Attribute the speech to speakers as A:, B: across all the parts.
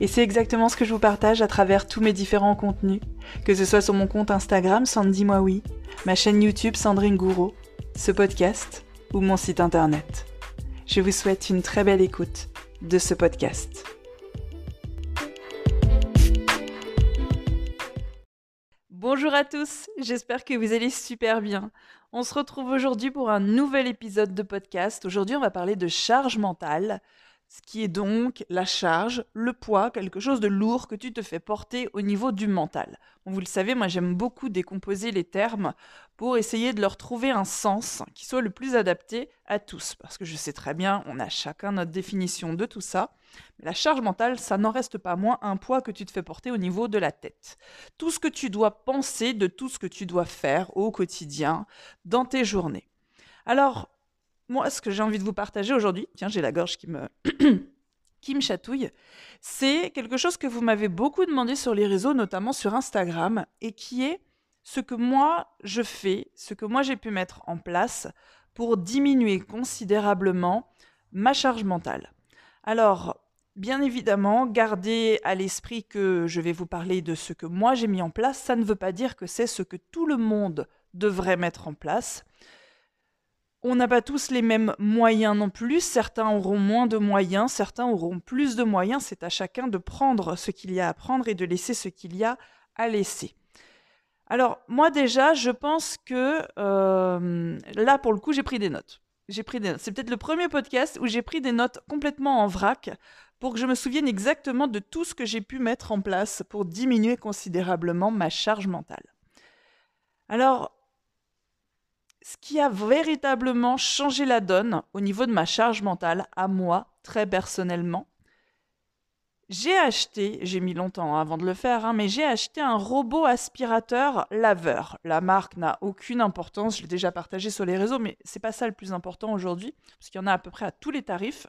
A: Et c'est exactement ce que je vous partage à travers tous mes différents contenus, que ce soit sur mon compte Instagram Sandy Moi ma chaîne YouTube Sandrine Gouraud, ce podcast ou mon site internet. Je vous souhaite une très belle écoute de ce podcast. Bonjour à tous, j'espère que vous allez super bien. On se retrouve aujourd'hui pour un nouvel épisode de podcast. Aujourd'hui, on va parler de charge mentale ce qui est donc la charge, le poids, quelque chose de lourd que tu te fais porter au niveau du mental. vous le savez, moi j'aime beaucoup décomposer les termes pour essayer de leur trouver un sens qui soit le plus adapté à tous, parce que je sais très bien, on a chacun notre définition de tout ça. Mais la charge mentale, ça n'en reste pas moins un poids que tu te fais porter au niveau de la tête. Tout ce que tu dois penser de tout ce que tu dois faire au quotidien, dans tes journées. Alors, moi, ce que j'ai envie de vous partager aujourd'hui, tiens, j'ai la gorge qui me, qui me chatouille, c'est quelque chose que vous m'avez beaucoup demandé sur les réseaux, notamment sur Instagram, et qui est ce que moi je fais, ce que moi j'ai pu mettre en place pour diminuer considérablement ma charge mentale. Alors, bien évidemment, gardez à l'esprit que je vais vous parler de ce que moi j'ai mis en place. Ça ne veut pas dire que c'est ce que tout le monde devrait mettre en place. On n'a pas tous les mêmes moyens non plus. Certains auront moins de moyens, certains auront plus de moyens. C'est à chacun de prendre ce qu'il y a à prendre et de laisser ce qu'il y a à laisser. Alors, moi déjà, je pense que euh, là, pour le coup, j'ai pris des notes. J'ai pris C'est peut-être le premier podcast où j'ai pris des notes complètement en vrac pour que je me souvienne exactement de tout ce que j'ai pu mettre en place pour diminuer considérablement ma charge mentale. Alors, ce qui a véritablement changé la donne au niveau de ma charge mentale, à moi, très personnellement, j'ai acheté, j'ai mis longtemps avant de le faire, hein, mais j'ai acheté un robot aspirateur laveur. La marque n'a aucune importance, je l'ai déjà partagé sur les réseaux, mais c'est pas ça le plus important aujourd'hui, parce qu'il y en a à peu près à tous les tarifs.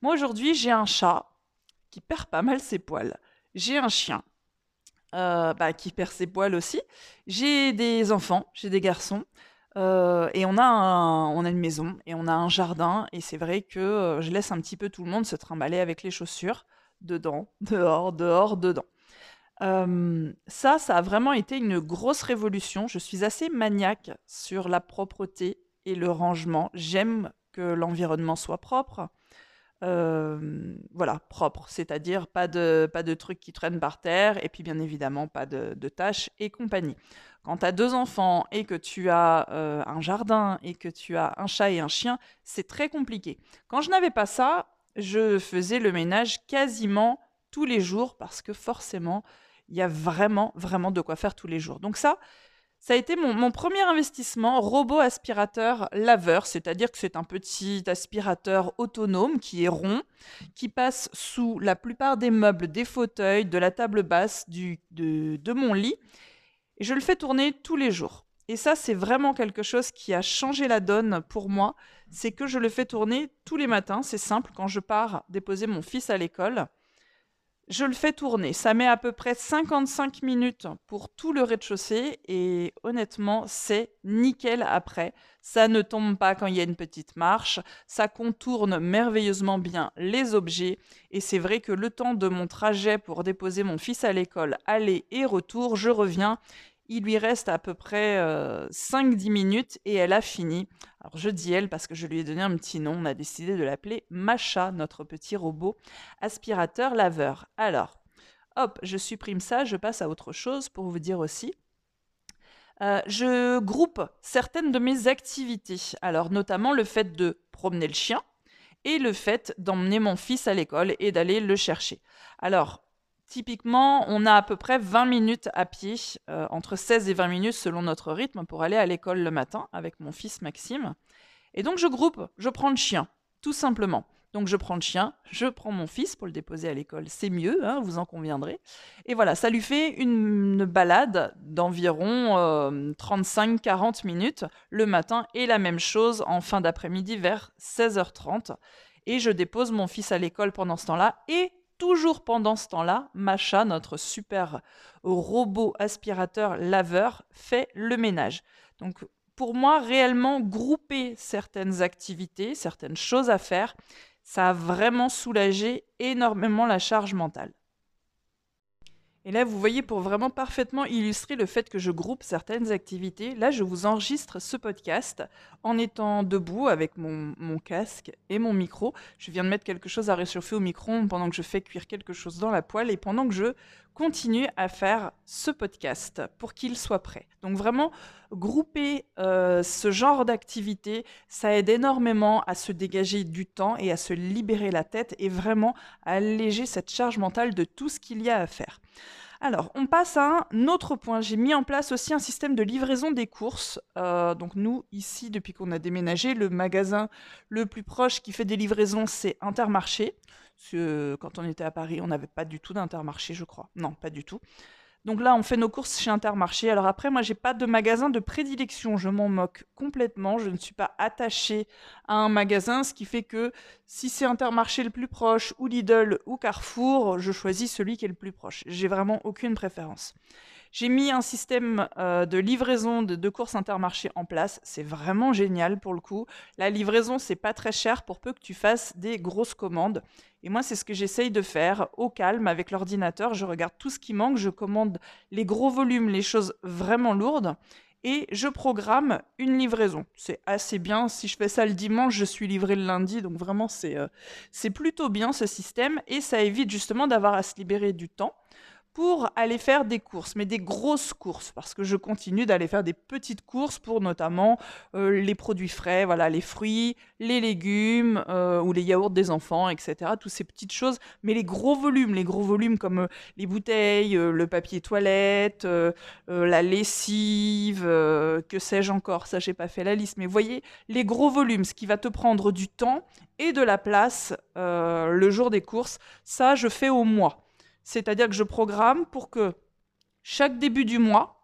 A: Moi aujourd'hui, j'ai un chat qui perd pas mal ses poils. J'ai un chien euh, bah, qui perd ses poils aussi. J'ai des enfants, j'ai des garçons. Euh, et on a, on a une maison et on a un jardin. Et c'est vrai que euh, je laisse un petit peu tout le monde se trimballer avec les chaussures. Dedans, dehors, dehors, dedans. Ça, ça a vraiment été une grosse révolution. Je suis assez maniaque sur la propreté et le rangement. J'aime que l'environnement soit propre. Voilà, propre, c'est-à-dire pas de, pas de trucs qui traînent par terre et puis bien évidemment pas de, tâches et compagnie. Quand tu as deux enfants et que tu as un jardin et que tu as un chat et un chien, c'est très compliqué. Quand je n'avais pas ça, je faisais le ménage quasiment tous les jours parce que forcément, il y a vraiment, vraiment de quoi faire tous les jours. Donc ça, ça a été mon, premier investissement, robot aspirateur laveur, c'est-à-dire que c'est un petit aspirateur autonome qui est rond, qui passe sous la plupart des meubles, des fauteuils, de la table basse du, de, de mon lit et je le fais tourner tous les jours. Et ça, c'est vraiment quelque chose qui a changé la donne pour moi. C'est que je le fais tourner tous les matins. C'est simple, quand je pars déposer mon fils à l'école, je le fais tourner. Ça met à peu près 55 minutes pour tout le rez-de-chaussée et honnêtement, c'est nickel après. Ça ne tombe pas quand il y a une petite marche, ça contourne merveilleusement bien les objets et c'est vrai que le temps de mon trajet pour déposer mon fils à l'école, aller et retour, je reviens il lui reste à peu près 5-10 minutes et elle a fini. Alors je dis elle parce que je lui ai donné un petit nom. On a décidé de l'appeler Macha, notre petit robot aspirateur laveur. Alors, hop, je supprime ça, je passe à autre chose pour vous dire aussi. Euh, je groupe certaines de mes activités. Alors, notamment le fait de promener le chien et le fait d'emmener mon fils à l'école et d'aller le chercher. Alors, typiquement, on a à peu près 20 minutes à pied, euh, entre 16 et 20 minutes selon notre rythme, pour aller à l'école le matin avec mon fils Maxime. Et donc, je groupe, je prends le chien, tout simplement. Donc je prends le chien, je prends mon fils pour le déposer à l'école, c'est mieux, hein, vous en conviendrez. Et voilà, ça lui fait une balade d'environ 35-40 euh, minutes le matin et la même chose en fin d'après-midi vers 16h30. Et je dépose mon fils à l'école pendant ce temps-là et toujours pendant ce temps-là, Macha, notre super robot aspirateur laveur, fait le ménage. Donc pour moi, réellement grouper certaines activités, certaines choses à faire, ça a vraiment soulagé énormément la charge mentale. Et là, vous voyez, pour vraiment parfaitement illustrer le fait que je groupe certaines activités, là, je vous enregistre ce podcast en étant debout avec mon, casque et mon micro. Je viens de mettre quelque chose à réchauffer au micro pendant que je fais cuire quelque chose dans la poêle et pendant que je continue à faire ce podcast pour qu'il soit prêt. Donc vraiment, grouper euh, ce genre d'activité, ça aide énormément à se dégager du temps et à se libérer la tête et vraiment à alléger cette charge mentale de tout ce qu'il y a à faire. Alors, on passe à un autre point. J'ai mis en place aussi un système de livraison des courses. Euh, donc nous, ici, depuis qu'on a déménagé, le magasin le plus proche qui fait des livraisons, c'est Intermarché. quand on était à Paris, on n'avait pas du tout d'Intermarché, je crois. Non, pas du tout. Donc là, on fait nos courses chez Intermarché. Alors après, moi, j'ai pas de magasin de prédilection. Je m'en moque complètement. Je ne suis pas attachée à un magasin, ce qui fait que si c'est Intermarché le plus proche, ou Lidl, ou Carrefour, je choisis celui qui est le plus proche. J'ai vraiment aucune préférence. J'ai mis un système euh, de livraison de, courses intermarché en place. C'est vraiment génial pour le coup. La livraison, c'est pas très cher pour peu que tu fasses des grosses commandes. Et moi, c'est ce que j'essaye de faire au calme avec l'ordinateur. Je regarde tout ce qui manque, je commande les gros volumes, les choses vraiment lourdes et je programme une livraison. C'est assez bien. Si je fais ça le dimanche, je suis livré le lundi. Donc vraiment, c'est euh, c'est plutôt bien ce système et ça évite justement d'avoir à se libérer du temps pour aller faire des courses, mais des grosses courses, parce que je continue d'aller faire des petites courses pour notamment euh, les produits frais, voilà, les fruits, les légumes euh, ou les yaourts des enfants, etc. Toutes ces petites choses, mais les gros volumes, les gros volumes comme euh, les bouteilles, le papier toilette, la lessive, que sais-je encore, ça j'ai pas fait la liste, mais voyez, les gros volumes, ce qui va te prendre du temps et de la place le jour des courses, ça je fais au mois. C'est-à-dire que je programme pour que chaque début du mois,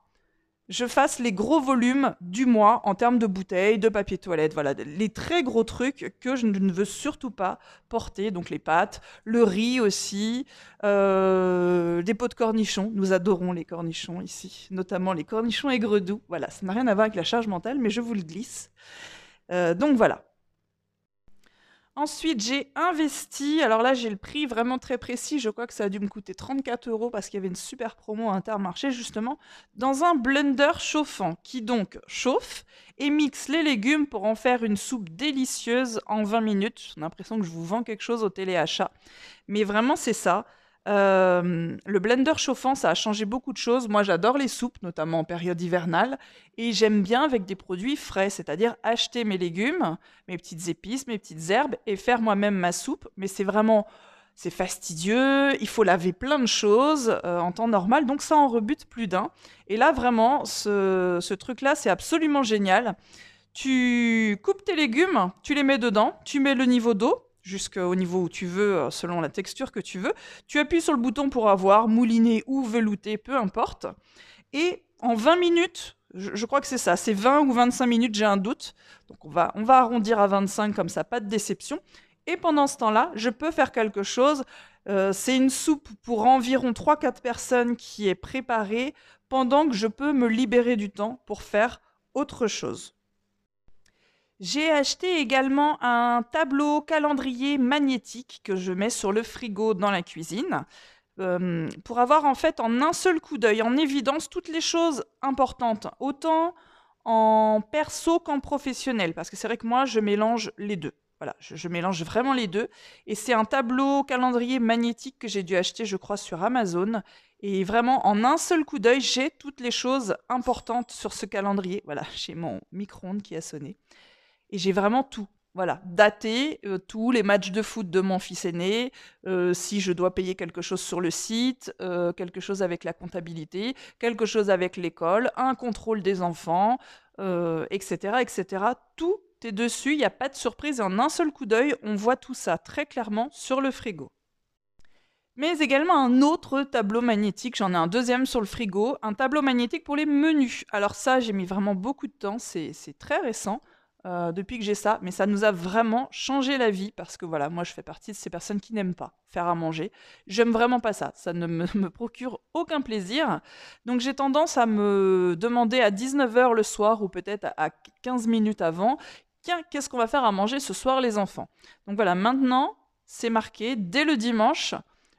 A: je fasse les gros volumes du mois en termes de bouteilles, de papier toilette, voilà, les très gros trucs que je ne veux surtout pas porter, donc les pâtes, le riz aussi, euh, des pots de cornichons, nous adorons les cornichons ici, notamment les cornichons aigre doux, voilà, ça n'a rien à voir avec la charge mentale, mais je vous le glisse. Euh, donc voilà, Ensuite, j'ai investi. Alors là, j'ai le prix vraiment très précis. Je crois que ça a dû me coûter 34 euros parce qu'il y avait une super promo à Intermarché, justement, dans un blender chauffant qui donc chauffe et mixe les légumes pour en faire une soupe délicieuse en 20 minutes. J'ai l'impression que je vous vends quelque chose au téléachat. Mais vraiment, c'est ça. Euh, le blender chauffant, ça a changé beaucoup de choses. Moi, j'adore les soupes, notamment en période hivernale, et j'aime bien avec des produits frais, c'est-à-dire acheter mes légumes, mes petites épices, mes petites herbes, et faire moi-même ma soupe. Mais c'est vraiment, c'est fastidieux. Il faut laver plein de choses euh, en temps normal, donc ça en rebute plus d'un. Et là, vraiment, ce, ce truc-là, c'est absolument génial. Tu coupes tes légumes, tu les mets dedans, tu mets le niveau d'eau, jusqu'au niveau où tu veux, euh, selon la texture que tu veux. Tu appuies sur le bouton pour avoir mouliné ou velouté, peu importe. Et en 20 minutes, je, crois que c'est ça, c'est 20 ou 25 minutes, j'ai un doute. Donc on va, on va arrondir à 25 comme ça, pas de déception. Et pendant ce temps-là, je peux faire quelque chose. Euh, c'est une soupe pour environ 3-4 personnes qui est préparée pendant que je peux me libérer du temps pour faire autre chose. J'ai acheté également un tableau calendrier magnétique que je mets sur le frigo dans la cuisine euh, pour avoir en fait en un seul coup d'œil en évidence toutes les choses importantes, autant en perso qu'en professionnel, parce que c'est vrai que moi je mélange les deux. Voilà, je, je mélange vraiment les deux. Et c'est un tableau calendrier magnétique que j'ai dû acheter, je crois, sur Amazon. Et vraiment, en un seul coup d'œil, j'ai toutes les choses importantes sur ce calendrier. Voilà, j'ai mon micro-ondes qui a sonné. Et j'ai vraiment tout. Voilà, dater euh, tous les matchs de foot de mon fils aîné, euh, si je dois payer quelque chose sur le site, euh, quelque chose avec la comptabilité, quelque chose avec l'école, un contrôle des enfants, etc., etc. Tout est dessus, il n'y a pas de surprise. En un seul coup d'œil, on voit tout ça très clairement sur le frigo. Mais également un autre tableau magnétique, j'en ai un deuxième sur le frigo, un tableau magnétique pour les menus. Alors ça, j'ai mis vraiment beaucoup de temps, c'est très récent. Euh, depuis que j'ai ça, mais ça nous a vraiment changé la vie parce que voilà, moi je fais partie de ces personnes qui n'aiment pas faire à manger. J'aime vraiment pas ça, ça ne me, me procure aucun plaisir. Donc j'ai tendance à me demander à 19h le soir ou peut-être à 15 minutes avant, qu'est-ce qu'on va faire à manger ce soir les enfants? Donc voilà, maintenant c'est marqué dès le dimanche.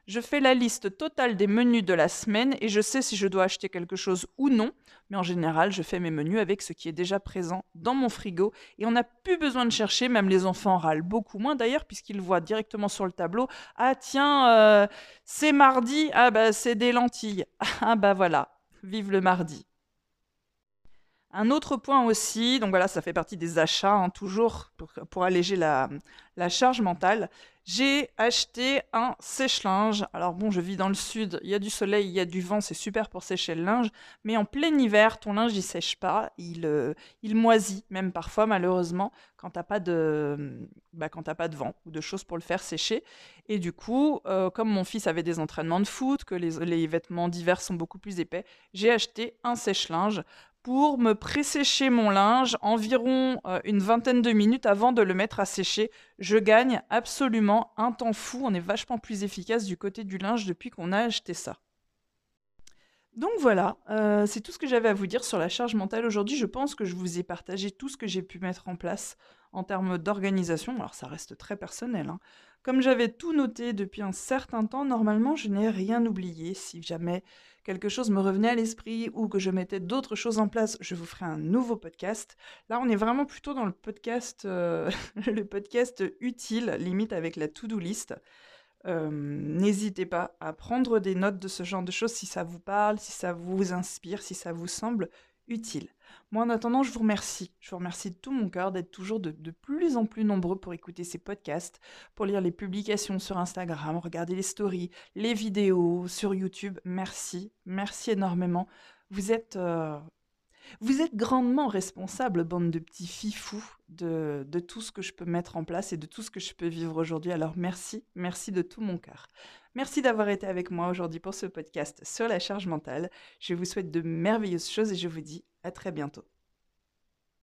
A: Je fais la liste totale des menus de la semaine et je sais si je dois acheter quelque chose ou non. Mais en général, je fais mes menus avec ce qui est déjà présent dans mon frigo et on n'a plus besoin de chercher. Même les enfants râlent beaucoup moins d'ailleurs puisqu'ils voient directement sur le tableau Ah tiens, euh, c'est mardi, ah bah c'est des lentilles. Ah bah voilà, vive le mardi. Un autre point aussi, donc voilà, ça fait partie des achats, hein, toujours pour, alléger la, charge mentale. J'ai acheté un sèche-linge. Alors bon, je vis dans le sud, il y a du soleil, il y a du vent, c'est super pour sécher le linge. Mais en plein hiver, ton linge, il sèche pas, il, euh, il moisit, même parfois malheureusement, quand t'as pas de, bah, pas de vent ou de choses pour le faire sécher. Et du coup, euh, comme mon fils avait des entraînements de foot, que les, les vêtements d'hiver sont beaucoup plus épais, j'ai acheté un sèche-linge pour me présécher mon linge environ euh, une vingtaine de minutes avant de le mettre à sécher. Je gagne absolument un temps fou. On est vachement plus efficace du côté du linge depuis qu'on a acheté ça. Donc voilà, euh, c'est tout ce que j'avais à vous dire sur la charge mentale aujourd'hui. Je pense que je vous ai partagé tout ce que j'ai pu mettre en place en termes d'organisation. Alors ça reste très personnel. Hein. Comme j'avais tout noté depuis un certain temps, normalement je n'ai rien oublié. Si jamais quelque chose me revenait à l'esprit ou que je mettais d'autres choses en place, je vous ferai un nouveau podcast. Là, on est vraiment plutôt dans le podcast, euh, le podcast utile, limite avec la to-do list. Euh, n'hésitez pas à prendre des notes de ce genre de choses si ça vous parle, si ça vous inspire, si ça vous semble utile. Moi, en attendant, je vous remercie. Je vous remercie de tout mon cœur d'être toujours de, plus en plus nombreux pour écouter ces podcasts, pour lire les publications sur Instagram, regarder les stories, les vidéos sur YouTube. Merci, merci énormément. Vous êtes, euh, vous êtes grandement responsable, bande de petits fifous, de, de tout ce que je peux mettre en place et de tout ce que je peux vivre aujourd'hui. Alors merci, merci de tout mon cœur. Merci d'avoir été avec moi aujourd'hui pour ce podcast sur la charge mentale. Je vous souhaite de merveilleuses choses et je vous dis à très bientôt.